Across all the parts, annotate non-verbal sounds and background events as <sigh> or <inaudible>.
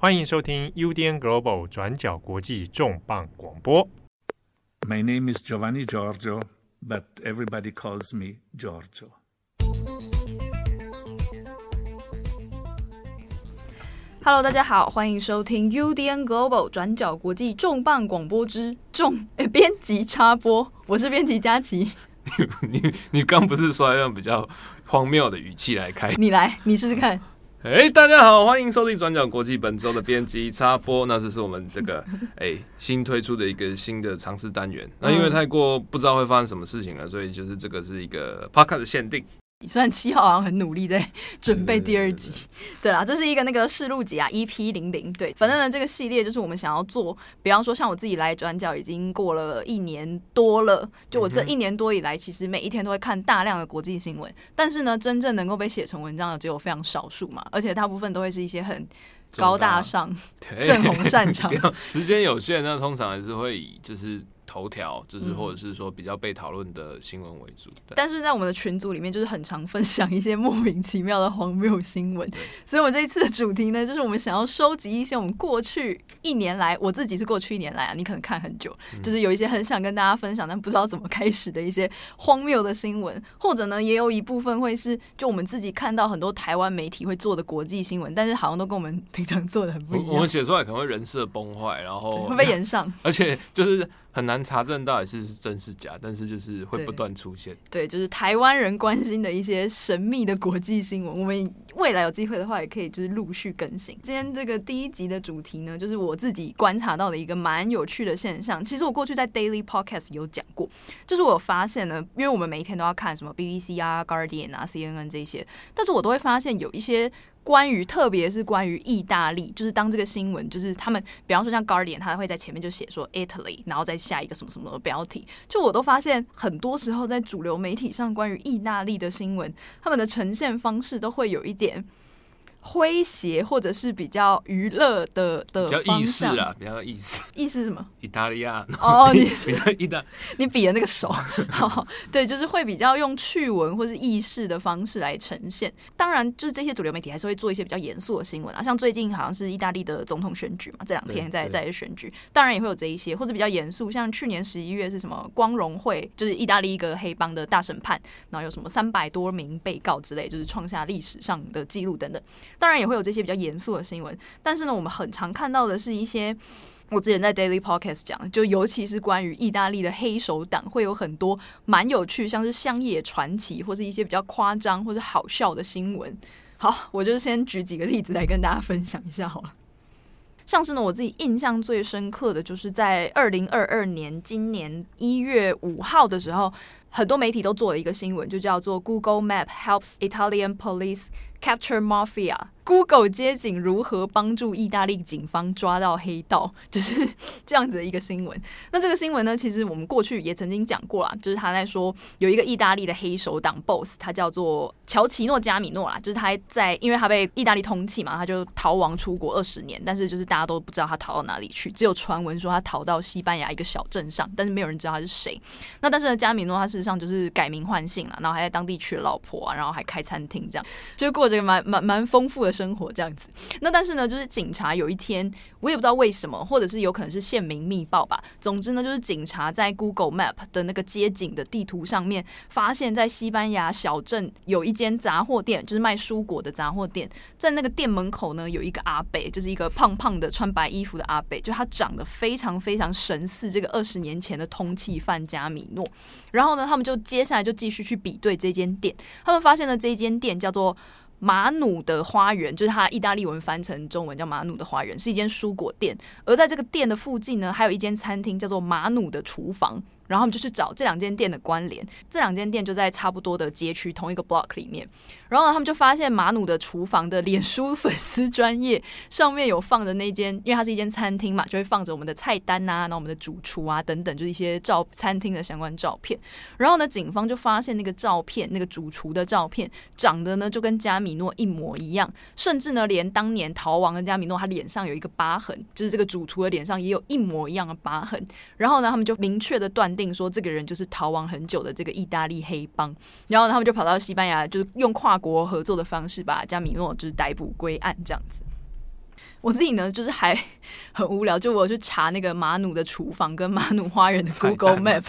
欢迎收听 UDN Global 转角国际重磅广播。My name is Giovanni Giorgio, but everybody calls me Giorgio. Hello，大家好，欢迎收听 UDN Global 转角国际重磅广播之重诶编辑插播，我是编辑佳琪。你你你刚不是说要用比较荒谬的语气来开？你来，你试试看。哎、欸，大家好，欢迎收听转角国际本周的编辑插播。那这是我们这个 <laughs> 哎、欸、新推出的一个新的尝试单元。那因为太过不知道会发生什么事情了，所以就是这个是一个 podcast 的限定。虽然七号好像很努力在准备第二集，对啦，这是一个那个试录集啊，EP 零零，对，反正呢这个系列就是我们想要做，比方说像我自己来转角已经过了一年多了，就我这一年多以来，其实每一天都会看大量的国际新闻，但是呢，真正能够被写成文章的只有非常少数嘛，而且大部分都会是一些很高大上、<laughs> 正红擅长，<laughs> 时间有限，那通常还是会以就是。头条就是，或者是说比较被讨论的新闻为主，但是在我们的群组里面，就是很常分享一些莫名其妙的荒谬新闻。所以，我这一次的主题呢，就是我们想要收集一些我们过去一年来，我自己是过去一年来啊，你可能看很久，就是有一些很想跟大家分享，但不知道怎么开始的一些荒谬的新闻，或者呢，也有一部分会是就我们自己看到很多台湾媒体会做的国际新闻，但是好像都跟我们平常做的很不一样。我们写出来可能会人设崩坏，然后会被延上，而且就是。很难查证到底是是真是假，但是就是会不断出现。对，对，就是台湾人关心的一些神秘的国际新闻，我们未来有机会的话，也可以就是陆续更新。今天这个第一集的主题呢，就是我自己观察到的一个蛮有趣的现象。其实我过去在 Daily Podcast 有讲过，就是我有发现呢，因为我们每一天都要看什么 BBC 啊、Guardian 啊、CNN 这些，但是我都会发现有一些。关于，特别是关于意大利，就是当这个新闻，就是他们，比方说像 Guardian，他会在前面就写说 Italy，然后再下一个什么什么的标题。就我都发现，很多时候在主流媒体上，关于意大利的新闻，他们的呈现方式都会有一点。诙谐或者是比较娱乐的的比较意式啊，比较意式。意式什么？意大利啊。哦，<laughs> 你比较意大，<laughs> 你比的那个手，好，<laughs> 对，就是会比较用趣闻或是意式的方式来呈现。当然，就是这些主流媒体还是会做一些比较严肃的新闻啊，像最近好像是意大利的总统选举嘛，这两天在在选举，当然也会有这一些，或者比较严肃，像去年十一月是什么光荣会，就是意大利一个黑帮的大审判，然后有什么三百多名被告之类，就是创下历史上的记录等等。当然也会有这些比较严肃的新闻，但是呢，我们很常看到的是一些我之前在 Daily Podcast 讲，就尤其是关于意大利的黑手党，会有很多蛮有趣，像是乡野传奇或是一些比较夸张或者好笑的新闻。好，我就先举几个例子来跟大家分享一下好了。像是呢，我自己印象最深刻的就是在二零二二年今年一月五号的时候，很多媒体都做了一个新闻，就叫做 Google Map helps Italian police capture mafia。Google 街景如何帮助意大利警方抓到黑道，就是 <laughs> 这样子的一个新闻。那这个新闻呢，其实我们过去也曾经讲过啦，就是他在说有一个意大利的黑手党 boss，他叫做乔奇诺加米诺啦，就是他在因为他被意大利通缉嘛，他就逃亡出国二十年，但是就是大家都不知道他逃到哪里去，只有传闻说他逃到西班牙一个小镇上，但是没有人知道他是谁。那但是呢，加米诺他事实上就是改名换姓了，然后还在当地娶了老婆啊，然后还开餐厅，这样就这个蛮蛮蛮丰富的生活这样子，那但是呢，就是警察有一天，我也不知道为什么，或者是有可能是县民密报吧。总之呢，就是警察在 Google Map 的那个街景的地图上面，发现，在西班牙小镇有一间杂货店，就是卖蔬果的杂货店。在那个店门口呢，有一个阿北，就是一个胖胖的穿白衣服的阿北，就他长得非常非常神似这个二十年前的通缉犯加米诺。然后呢，他们就接下来就继续去比对这间店，他们发现了这间店叫做。马努的花园，就是它意大利文翻成中文叫马努的花园，是一间蔬果店。而在这个店的附近呢，还有一间餐厅，叫做马努的厨房。然后我们就去找这两间店的关联，这两间店就在差不多的街区同一个 block 里面。然后呢，他们就发现马努的厨房的脸书粉丝专业上面有放着那间，因为它是一间餐厅嘛，就会放着我们的菜单呐、啊，然后我们的主厨啊等等，就是一些照餐厅的相关照片。然后呢，警方就发现那个照片，那个主厨的照片长得呢就跟加米诺一模一样，甚至呢连当年逃亡的加米诺他脸上有一个疤痕，就是这个主厨的脸上也有一模一样的疤痕。然后呢，他们就明确的断定说这个人就是逃亡很久的这个意大利黑帮。然后呢，他们就跑到西班牙，就是用跨国合作的方式把加米诺就是逮捕归案这样子。我自己呢，就是还很无聊，就我去查那个马努的厨房跟马努花园的 Google Map，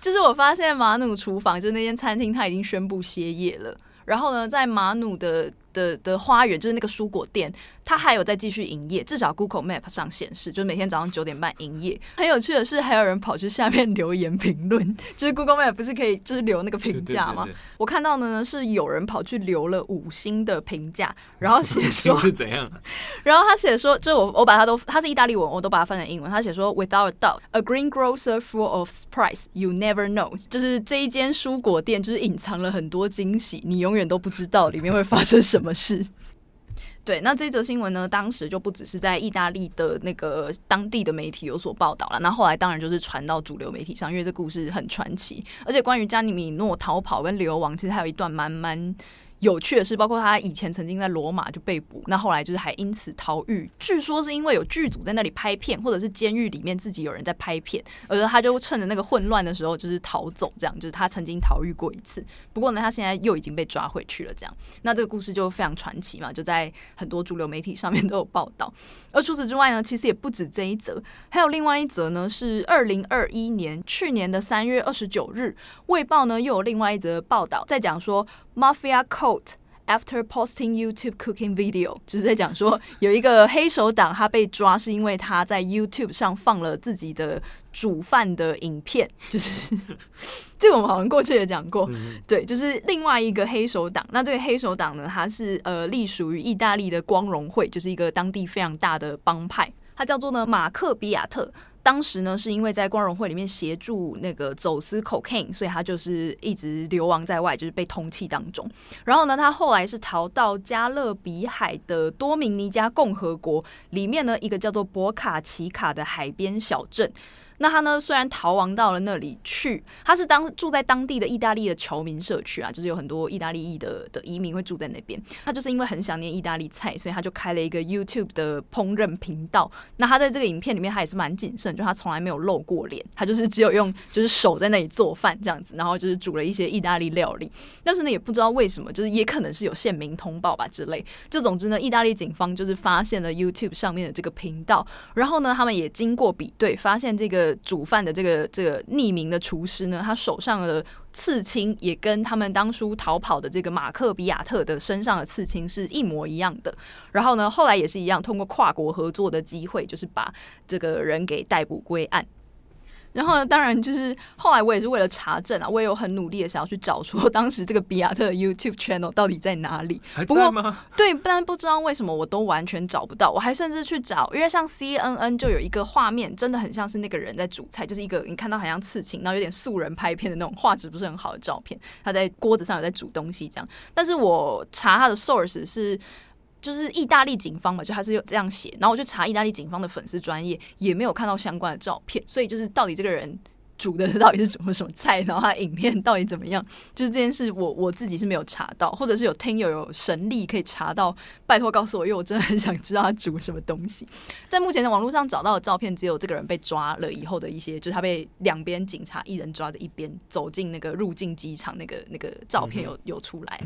就是我发现马努厨房就是那间餐厅，它已经宣布歇业了。然后呢，在马努的的的花园，就是那个蔬果店。它还有在继续营业，至少 Google Map 上显示，就是每天早上九点半营业。很有趣的是，还有人跑去下面留言评论，就是 Google Map 不是可以就是留那个评价吗？我看到的呢是有人跑去留了五星的评价，然后 <laughs> 写说是怎样？<laughs> 然后他写说，就我我把它都，它是意大利文，我都把它翻成英文。他写说，Without a doubt，a green grocer full of surprise you never know，就是这一间蔬果店就是隐藏了很多惊喜，你永远都不知道里面会发生什么什么事。<laughs> 对，那这则新闻呢，当时就不只是在意大利的那个当地的媒体有所报道了，那后来当然就是传到主流媒体上，因为这故事很传奇，而且关于加尼米诺逃跑跟流亡，其实还有一段蛮蛮。有趣的是，包括他以前曾经在罗马就被捕，那后来就是还因此逃狱。据说是因为有剧组在那里拍片，或者是监狱里面自己有人在拍片，而他就趁着那个混乱的时候就是逃走，这样就是他曾经逃狱过一次。不过呢，他现在又已经被抓回去了，这样。那这个故事就非常传奇嘛，就在很多主流媒体上面都有报道。而除此之外呢，其实也不止这一则，还有另外一则呢，是二零二一年去年的三月二十九日，《卫报》呢又有另外一则报道，在讲说。Mafia caught after posting YouTube cooking video，就是在讲说有一个黑手党，他被抓是因为他在 YouTube 上放了自己的煮饭的影片，就是 <laughs> 这个我们好像过去也讲过，对，就是另外一个黑手党。那这个黑手党呢，它是呃隶属于意大利的光荣会，就是一个当地非常大的帮派，它叫做呢马克比亚特。当时呢，是因为在光荣会里面协助那个走私 cocaine，所以他就是一直流亡在外，就是被通缉当中。然后呢，他后来是逃到加勒比海的多米尼加共和国里面呢，一个叫做博卡奇卡的海边小镇。那他呢，虽然逃亡到了那里去，他是当住在当地的意大利的侨民社区啊，就是有很多意大利裔的的移民会住在那边。他就是因为很想念意大利菜，所以他就开了一个 YouTube 的烹饪频道。那他在这个影片里面，他也是蛮谨慎，就他从来没有露过脸，他就是只有用就是手在那里做饭这样子，然后就是煮了一些意大利料理。但是呢，也不知道为什么，就是也可能是有县民通报吧之类。就总之呢，意大利警方就是发现了 YouTube 上面的这个频道，然后呢，他们也经过比对，发现这个。煮饭的这个这个匿名的厨师呢，他手上的刺青也跟他们当初逃跑的这个马克比亚特的身上的刺青是一模一样的。然后呢，后来也是一样，通过跨国合作的机会，就是把这个人给逮捕归案。然后呢，当然就是后来我也是为了查证啊，我也有很努力的想要去找出当时这个比亚特的 YouTube channel 到底在哪里。还在吗？<laughs> 对，但不知道为什么我都完全找不到。我还甚至去找，因为像 CNN 就有一个画面，真的很像是那个人在煮菜，就是一个你看到好像刺青，然后有点素人拍片的那种画质不是很好的照片，他在锅子上有在煮东西这样。但是我查他的 source 是。就是意大利警方嘛，就还是有这样写，然后我就查意大利警方的粉丝专业，也没有看到相关的照片，所以就是到底这个人煮的到底是煮了什么菜，然后他影片到底怎么样，就是这件事我我自己是没有查到，或者是有听友有神力可以查到，拜托告诉我，因为我真的很想知道他煮什么东西。在目前的网络上找到的照片，只有这个人被抓了以后的一些，就是他被两边警察一人抓着一边走进那个入境机场那个那个照片有有出来。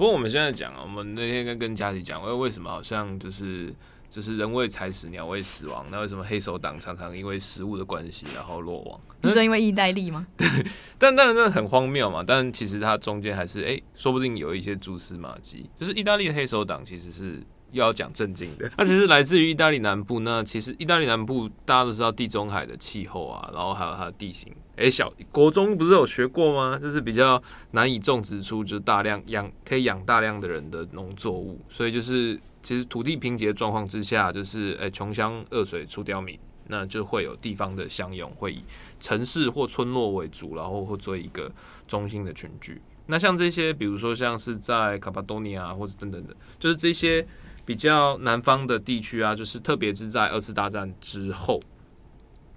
不过我们现在讲啊，我们那天跟跟家里讲，为为什么好像就是就是人为财死，鸟为食亡？那为什么黑手党常常因为食物的关系然后落网？你说因为意大利吗？<laughs> 对，但当然那很荒谬嘛。但其实它中间还是哎、欸，说不定有一些蛛丝马迹。就是意大利的黑手党其实是又要讲正经的，<laughs> 它其实来自于意大利南部。那其实意大利南部大家都知道地中海的气候啊，然后还有它的地形。哎、小国中不是有学过吗？就是比较难以种植出就是大量养可以养大量的人的农作物，所以就是其实土地贫瘠的状况之下，就是哎穷乡恶水出刁民，那就会有地方的乡勇会以城市或村落为主，然后会做一个中心的群聚。那像这些，比如说像是在卡帕多尼亚或者等等的，就是这些比较南方的地区啊，就是特别是在二次大战之后。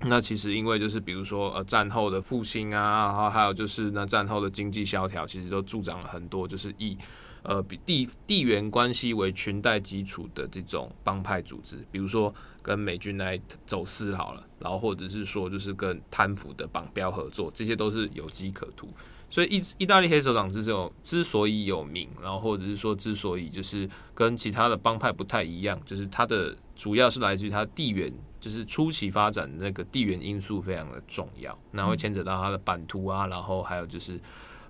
那其实因为就是比如说呃战后的复兴啊，然后还有就是那战后的经济萧条，其实都助长了很多就是以呃比地地缘关系为裙带基础的这种帮派组织，比如说跟美军来走私好了，然后或者是说就是跟贪腐的绑标合作，这些都是有机可图。所以意意大利黑手党之有之所以有名，然后或者是说之所以就是跟其他的帮派不太一样，就是它的主要是来自于它地缘，就是初期发展的那个地缘因素非常的重要，那会牵扯到它的版图啊，然后还有就是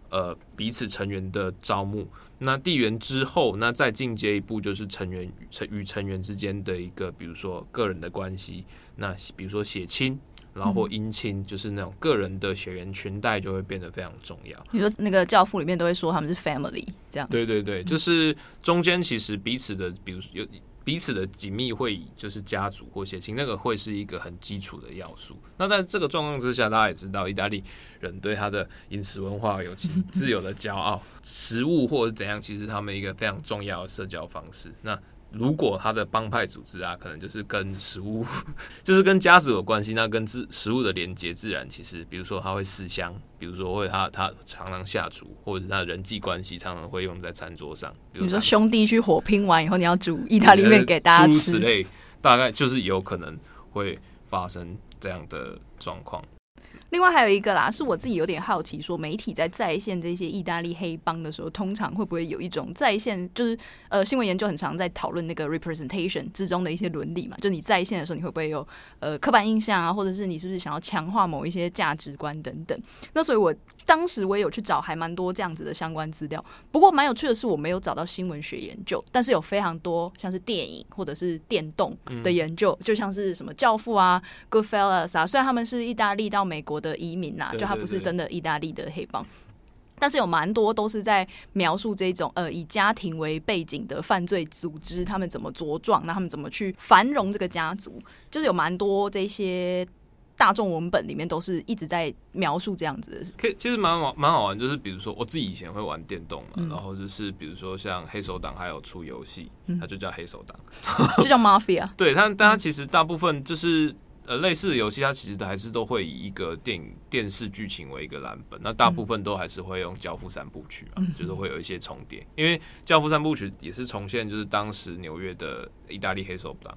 呃彼此成员的招募。那地缘之后，那再进阶一步就是成员成与成员之间的一个，比如说个人的关系，那比如说血亲。然后或姻亲，就是那种个人的血缘裙带就会变得非常重要。你说那个教父里面都会说他们是 family 这样。对对对，就是中间其实彼此的，比如有彼此的紧密会以就是家族或血亲，那个会是一个很基础的要素。那在这个状况之下，大家也知道，意大利人对他的饮食文化有其自有的骄傲，食物或者怎样，其实他们一个非常重要的社交方式。那如果他的帮派组织啊，可能就是跟食物，<laughs> 就是跟家族有关系，那跟自食物的连接，自然其实，比如说他会思乡，比如说会他他常常下厨，或者是他人际关系常常会用在餐桌上。比如，你说兄弟去火拼完以后，你要煮意大利面给大家吃，此类，大概就是有可能会发生这样的状况。另外还有一个啦，是我自己有点好奇，说媒体在再现这些意大利黑帮的时候，通常会不会有一种再现，就是呃新闻研究很常在讨论那个 representation 之中的一些伦理嘛？就你再现的时候，你会不会有呃刻板印象啊，或者是你是不是想要强化某一些价值观等等？那所以我当时我也有去找还蛮多这样子的相关资料。不过蛮有趣的是，我没有找到新闻学研究，但是有非常多像是电影或者是电动的研究，就像是什么教父啊、Goodfellas 啊，虽然他们是意大利到美国的移民呐，就他不是真的意大利的黑帮，但是有蛮多都是在描述这种呃以家庭为背景的犯罪组织，他们怎么茁壮，那他们怎么去繁荣这个家族，就是有蛮多这些大众文本里面都是一直在描述这样子的。可以，其实蛮好蛮好玩，就是比如说我自己以前会玩电动嘛，嗯、然后就是比如说像黑手党还有出游戏，它就叫黑手党，<laughs> 就叫 Mafia。对，但大家其实大部分就是。呃，类似的游戏，它其实还是都会以一个电影、电视剧情为一个蓝本，那大部分都还是会用《教父》三部曲嘛，就是会有一些重叠。因为《教父》三部曲也是重现，就是当时纽约的意大利黑手党。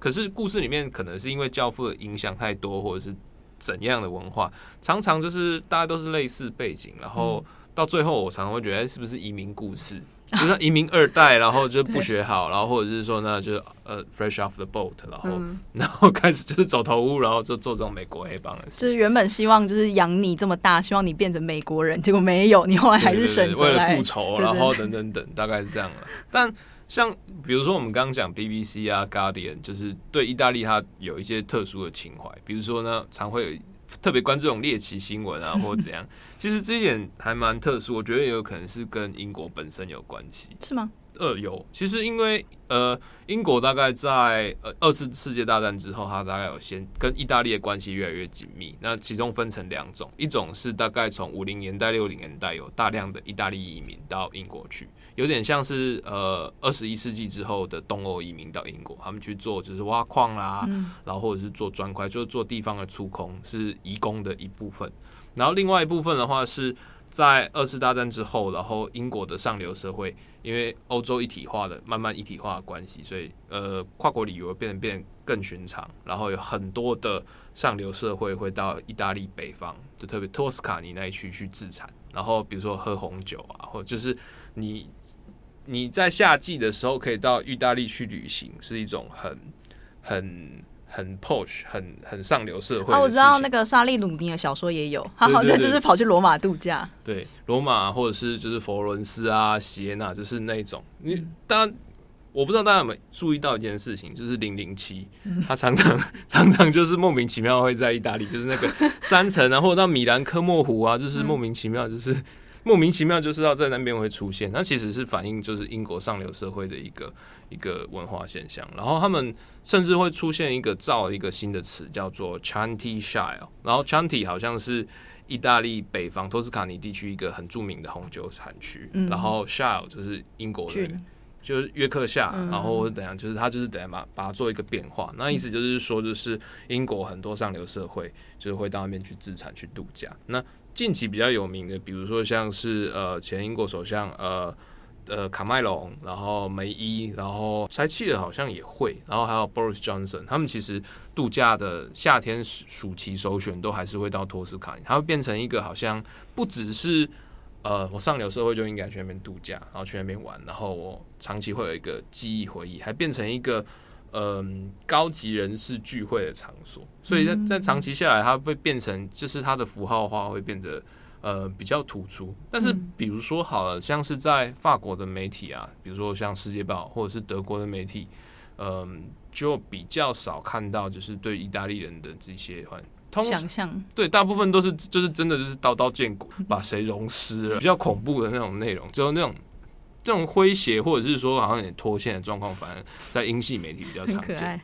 可是故事里面可能是因为《教父》的影响太多，或者是怎样的文化，常常就是大家都是类似背景，然后到最后，我常常会觉得，是不是移民故事？<laughs> 就是移民二代，然后就不学好，然后或者是说呢，就是呃，fresh off the boat，然后、嗯、然后开始就是走投无路，然后就做这种美国黑帮的事。就是原本希望就是养你这么大，希望你变成美国人，结果没有，你后来还是选择为了复仇，然后等等等，大概是这样了。但像比如说我们刚刚讲 BBC 啊，Guardian，就是对意大利它有一些特殊的情怀，比如说呢，常会有。特别关注这种猎奇新闻啊，<laughs> 或者怎样，其实这一点还蛮特殊，我觉得也有可能是跟英国本身有关系，是吗？呃，有，其实因为呃，英国大概在呃二次世界大战之后，它大概有先跟意大利的关系越来越紧密。那其中分成两种，一种是大概从五零年代、六零年代有大量的意大利移民到英国去，有点像是呃二十一世纪之后的东欧移民到英国，他们去做就是挖矿啦，嗯、然后或者是做砖块，就是做地方的出空，是移工的一部分。然后另外一部分的话是在二次大战之后，然后英国的上流社会。因为欧洲一体化的慢慢一体化的关系，所以呃跨国旅游变得变得更寻常，然后有很多的上流社会会到意大利北方，就特别托斯卡尼那一区去自产，然后比如说喝红酒啊，或者就是你你在夏季的时候可以到意大利去旅行，是一种很很。很 posh，很很上流社会。啊，我知道那个莎莉鲁尼的小说也有，他好像就是跑去罗马度假。对，罗马或者是就是佛罗伦斯啊、锡耶纳，就是那种。你当然，我不知道大家有没有注意到一件事情，就是零零七，他常常 <laughs> 常常就是莫名其妙会在意大利，就是那个 <laughs> 山城啊，或者到米兰科莫湖啊，就是莫名其妙就是。莫名其妙就是要在那边会出现，那其实是反映就是英国上流社会的一个一个文化现象。然后他们甚至会出现一个造一个新的词叫做 Chianti Shire，然后 Chianti 好像是意大利北方托斯卡尼地区一个很著名的红酒产区，嗯、然后 Shire 就是英国的，就是约克夏，嗯、然后等下，就是他就是等下把把它做一个变化。那意思就是说，就是英国很多上流社会就是会到那边去自产去度假。那近期比较有名的，比如说像是呃前英国首相呃呃卡麦隆，然后梅伊，然后塞契尔好像也会，然后还有 Boris Johnson，他们其实度假的夏天暑期首选都还是会到托斯卡尼，它会变成一个好像不只是呃我上流社会就应该去那边度假，然后去那边玩，然后我长期会有一个记忆回忆，还变成一个。嗯，高级人士聚会的场所，所以在在长期下来，它会变成就是它的符号化会变得呃比较突出。但是比如说好了，像是在法国的媒体啊，比如说像《世界报》或者是德国的媒体，嗯，就比较少看到就是对意大利人的这些通想象。对，大部分都是就是真的就是刀刀见骨，把谁融尸了，比较恐怖的那种内容，就是那种。这种诙谐或者是说好像有点脱线的状况，反而在英系媒体比较常见。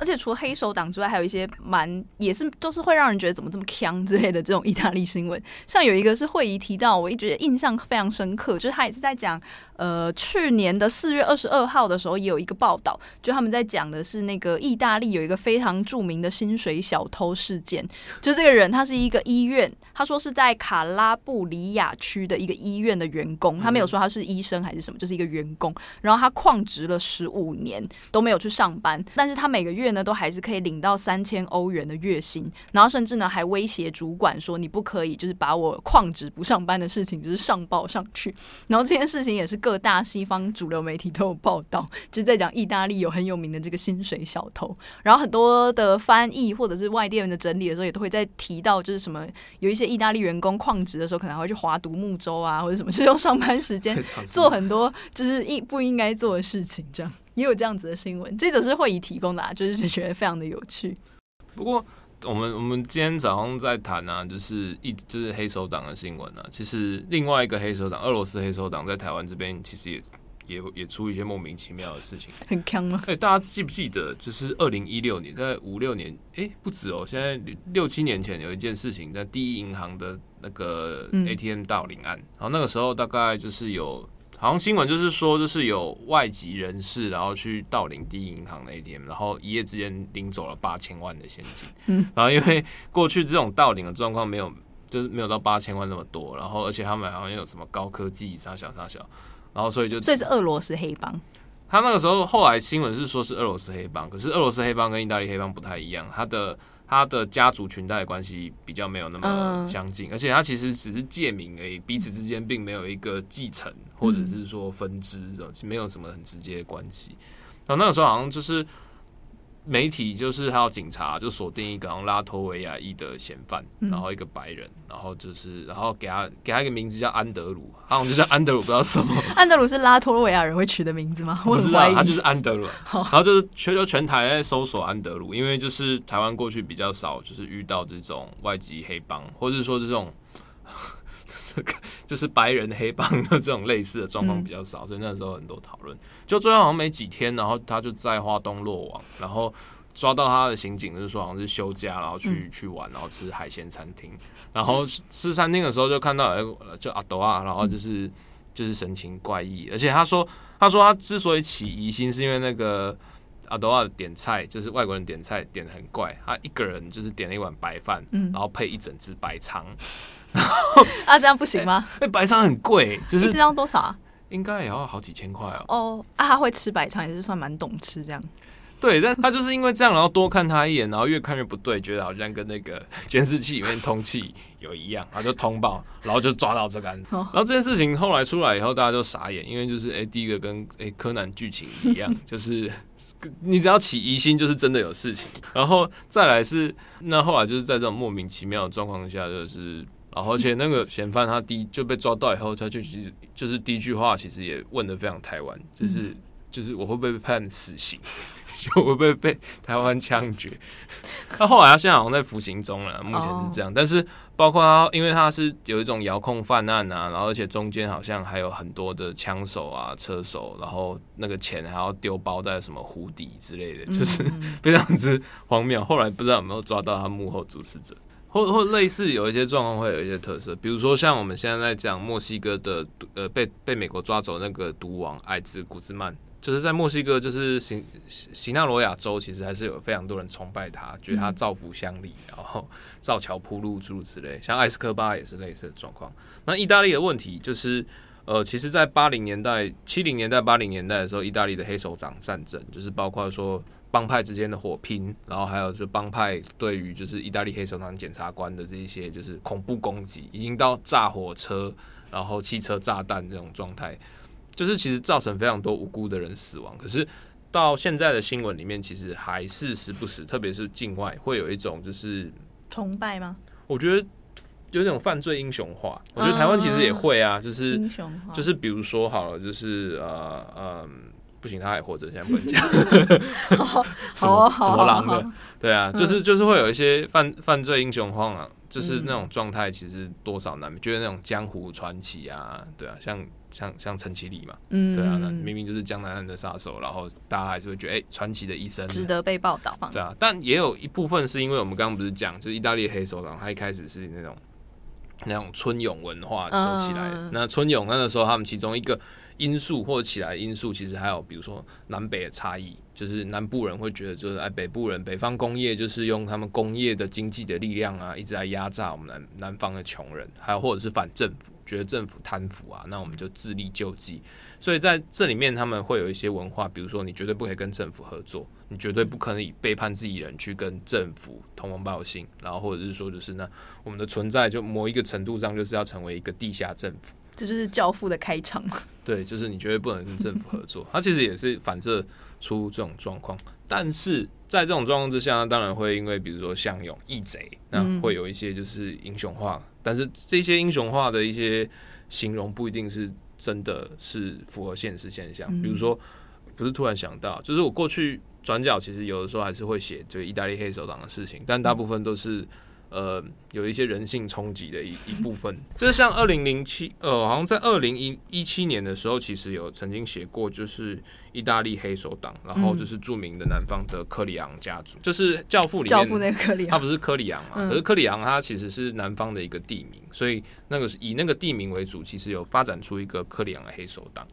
而且除了黑手党之外，还有一些蛮也是就是会让人觉得怎么这么强之类的这种意大利新闻。像有一个是会议提到，我一觉得印象非常深刻，就是他也是在讲，呃，去年的四月二十二号的时候也有一个报道，就他们在讲的是那个意大利有一个非常著名的薪水小偷事件。就这个人他是一个医院，他说是在卡拉布里亚区的一个医院的员工，他没有说他是医生还是什么，就是一个员工。然后他旷职了十五年都没有去上班，但是他每个月。呢，都还是可以领到三千欧元的月薪，然后甚至呢还威胁主管说，你不可以就是把我旷职不上班的事情就是上报上去，然后这件事情也是各大西方主流媒体都有报道，就是在讲意大利有很有名的这个薪水小偷，然后很多的翻译或者是外电人的整理的时候，也都会在提到就是什么有一些意大利员工旷职的时候，可能还会去划独木舟啊，或者什么，是用上班时间 <laughs> 做很多就是应不应该做的事情这样。也有这样子的新闻，这则是会议提供的，啊，就是觉得非常的有趣。不过，我们我们今天早上在谈啊，就是一就是黑手党的新闻啊。其实另外一个黑手党，俄罗斯黑手党在台湾这边，其实也也也出一些莫名其妙的事情，很锵吗？哎，大家记不记得，就是二零一六年，在五六年，哎、欸，不止哦，现在六七年前有一件事情，在第一银行的那个 ATM 盗领案，然后那个时候大概就是有。好像新闻就是说，就是有外籍人士，然后去盗领第一银行的 ATM，然后一夜之间领走了八千万的现金。嗯，然后因为过去这种盗领的状况没有，就是没有到八千万那么多，然后而且他们好像有什么高科技，啥小啥小，然后所以就这是俄罗斯黑帮。他那个时候后来新闻是说是俄罗斯黑帮，可是俄罗斯黑帮跟意大利黑帮不太一样，他的。他的家族裙带关系比较没有那么相近，而且他其实只是借名而已，彼此之间并没有一个继承或者是说分支这种，没有什么很直接的关系。然后那个时候好像就是。媒体就是还有警察就锁定一个拉脱维亚裔的嫌犯，然后一个白人，然后就是然后给他给他一个名字叫安德鲁，好像就叫安德鲁，不知道什么。安德鲁是拉脱维亚人会取的名字吗？我不知道，他就是安德鲁。然后就是全球全台在搜索安德鲁，因为就是台湾过去比较少，就是遇到这种外籍黑帮，或者说这种。这 <laughs> 个就是白人黑帮的这种类似的状况比较少，所以那时候很多讨论。就最后好像没几天，然后他就在花东落网，然后抓到他的刑警就是说好像是休假，然后去去玩，然后吃海鲜餐厅。然后吃餐厅的时候就看到哎，就阿斗啊，然后就是就是神情怪异，而且他说他说他之所以起疑心，是因为那个阿斗啊点菜就是外国人点菜点得很怪，他一个人就是点了一碗白饭，然后配一整只白肠。<laughs> 啊，这样不行吗？那白肠很贵，就是一张多少啊？应该也要好几千块哦。哦，啊，他会吃白肠也是算蛮懂吃这样。对，但他就是因为这样，然后多看他一眼，然后越看越不对，觉得好像跟那个 <laughs> 监视器里面通气有一样，然后就通报，然后就抓到这个案子。然后这件事情后来出来以后，大家就傻眼，因为就是哎、欸，第一个跟哎、欸、柯南剧情一样，<laughs> 就是你只要起疑心，就是真的有事情。然后再来是那后来就是在这种莫名其妙的状况下，就是。然后，而且那个嫌犯他第一就被抓到以后，他就其实就是第一句话，其实也问的非常台湾，就是就是我会不会被判死刑，<laughs> 就会不会被台湾枪决？<laughs> 他后来他现在好像在服刑中了，目前是这样。但是包括他，因为他是有一种遥控犯案啊，然后而且中间好像还有很多的枪手啊、车手，然后那个钱还要丢包在什么湖底之类的，就是 <laughs> 非常之荒谬。后来不知道有没有抓到他幕后主使者。或或类似有一些状况会有一些特色，比如说像我们现在在讲墨西哥的呃被被美国抓走那个毒王艾兹古兹曼，就是在墨西哥就是西西纳罗亚州，其实还是有非常多人崇拜他，觉得他造福乡里，然后造桥铺路诸如此类，像埃斯科巴也是类似的状况。那意大利的问题就是。呃，其实，在八零年代、七零年代、八零年代的时候，意大利的黑手党战争，就是包括说帮派之间的火拼，然后还有就帮派对于就是意大利黑手党检察官的这一些就是恐怖攻击，已经到炸火车，然后汽车炸弹这种状态，就是其实造成非常多无辜的人死亡。可是到现在的新闻里面，其实还是时不时，特别是境外，会有一种就是崇拜吗？我觉得。有那种犯罪英雄化，我觉得台湾其实也会啊，就是英雄化，就是比如说好了，就是呃呃，不行，他还活着，现在不能讲，<laughs> 什么什么狼的，对啊，就是就是会有一些犯犯罪英雄荒啊，就是那种状态，其实多少难免就是那种江湖传奇啊，对啊，像像像陈其礼嘛，嗯，对啊，那明明就是江南岸的杀手，然后大家还是会觉得哎，传奇的一生。值得被报道，对啊，但也有一部分是因为我们刚刚不是讲，就是意大利黑手党，他一开始是那种。那种春泳文化说起来，那春泳那个时候，他们其中一个因素或者起来的因素，其实还有比如说南北的差异，就是南部人会觉得，就是哎，北部人北方工业就是用他们工业的经济的力量啊，一直在压榨我们南南方的穷人，还有或者是反政府，觉得政府贪腐啊，那我们就自力救济。所以在这里面，他们会有一些文化，比如说你绝对不可以跟政府合作，你绝对不可以背叛自己人去跟政府通风报信，然后或者是说，就是那我们的存在就某一个程度上就是要成为一个地下政府，这就是教父的开场。对，就是你绝对不能跟政府合作，<laughs> 它其实也是反射出这种状况。但是在这种状况之下，当然会因为比如说像有义贼，那会有一些就是英雄化，但是这些英雄化的一些形容不一定是。真的是符合现实现象，比如说，不是突然想到，就是我过去转角其实有的时候还是会写这个意大利黑手党的事情，但大部分都是。呃，有一些人性冲击的一一部分，<laughs> 就是像二零零七，呃，好像在二零一一七年的时候，其实有曾经写过，就是意大利黑手党，然后就是著名的南方的科里昂家族，就是《教父》里面教父那个科里昂，他不是科里昂嘛？可是科里昂他其实是南方的一个地名，所以那个是以那个地名为主，其实有发展出一个科里昂的黑手党。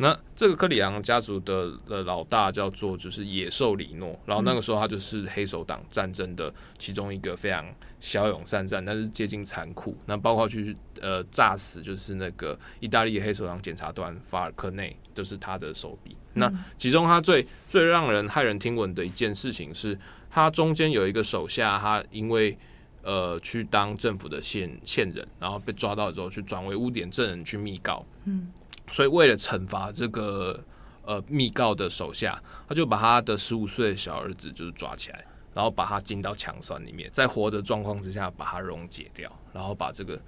那这个克里昂家族的的老大叫做就是野兽里诺，然后那个时候他就是黑手党战争的其中一个非常骁勇善战，但是接近残酷。那包括去呃炸死就是那个意大利黑手党检察官法尔科内，就是他的手笔。那其中他最最让人骇人听闻的一件事情是，他中间有一个手下，他因为呃去当政府的线线人，然后被抓到之后去转为污点证人去密告。嗯。所以，为了惩罚这个呃密告的手下，他就把他的十五岁的小儿子就是抓起来，然后把他浸到强酸里面，在活的状况之下把他溶解掉，然后把这个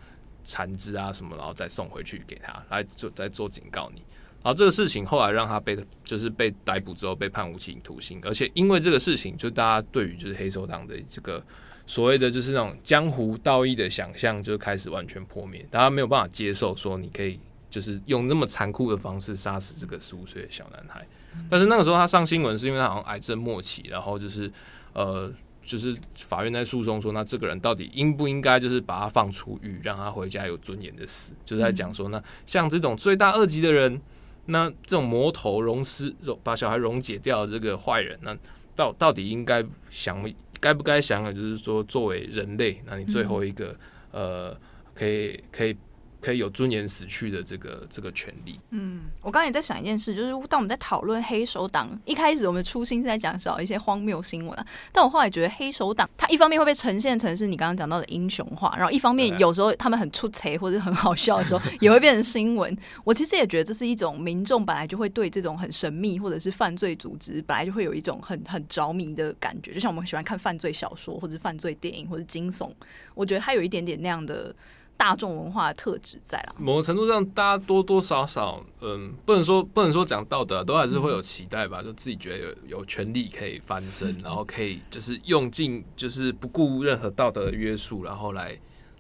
残肢啊什么，然后再送回去给他来做再做警告你。然后这个事情后来让他被就是被逮捕之后被判无期徒刑，而且因为这个事情，就大家对于就是黑手党的这个所谓的就是那种江湖道义的想象就开始完全破灭，大家没有办法接受说你可以。就是用那么残酷的方式杀死这个十五岁的小男孩，但是那个时候他上新闻是因为他好像癌症末期，然后就是呃，就是法院在诉讼说，那这个人到底应不应该就是把他放出狱，让他回家有尊严的死，就是在讲说，那像这种罪大恶极的人，那这种魔头溶尸把小孩溶解掉的这个坏人，那到到底应该想该不该想的，就是说作为人类，那你最后一个呃，可以可以。可以有尊严死去的这个这个权利。嗯，我刚刚也在想一件事，就是当我们在讨论黑手党，一开始我们的初心是在讲少一些荒谬新闻啊，但我后来觉得黑手党，它一方面会被呈现成是你刚刚讲到的英雄化，然后一方面有时候他们很出彩或者很好笑的时候，也会变成新闻。我其实也觉得这是一种民众本来就会对这种很神秘或者是犯罪组织本来就会有一种很很着迷的感觉，就像我们喜欢看犯罪小说或者犯罪电影或者惊悚，我觉得它有一点点那样的。大众文化的特质在了，某个程度上，大家多多少少，嗯，不能说不能说讲道德，都还是会有期待吧，就自己觉得有有权利可以翻身，<laughs> 然后可以就是用尽就是不顾任何道德的约束，然后来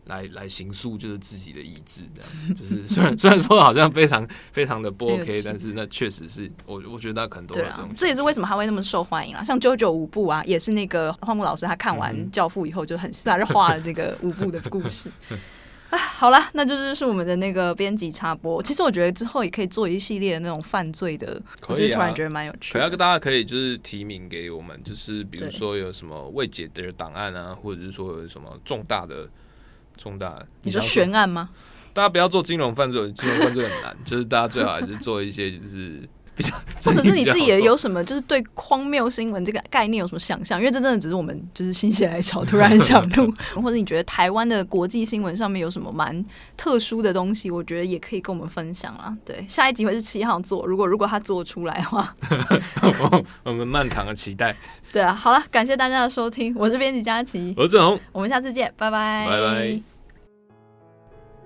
来来行塑就是自己的意志，这样就是 <laughs> 虽然虽然说好像非常非常的不 OK，但是那确实是我我觉得他可能都有这种，这也是为什么他会那么受欢迎啊。像九九五部啊，也是那个荒木老师他看完《教父》以后就很 <laughs> 自然就画了那个五部的故事。啊，好了，那就是是我们的那个编辑插播。其实我觉得之后也可以做一系列的那种犯罪的，我突然觉得蛮有趣的。可以啊，大家可以就是提名给我们，就是比如说有什么未解的档案啊，或者是说有什么重大的重大，你说悬案吗？大家不要做金融犯罪，金融犯罪很难，<laughs> 就是大家最好还是做一些就是。<laughs> 或者是你自己也有什么，就是对荒谬新闻这个概念有什么想象？因为这真的只是我们就是心血来潮突然想录，<laughs> 或者你觉得台湾的国际新闻上面有什么蛮特殊的东西，我觉得也可以跟我们分享啊。对，下一集会是七号做，如果如果他做出来的话，<laughs> 我们漫长的期待。对啊，好了，感谢大家的收听，我是编辑佳琪，我是郑弘，我们下次见，拜拜，拜拜。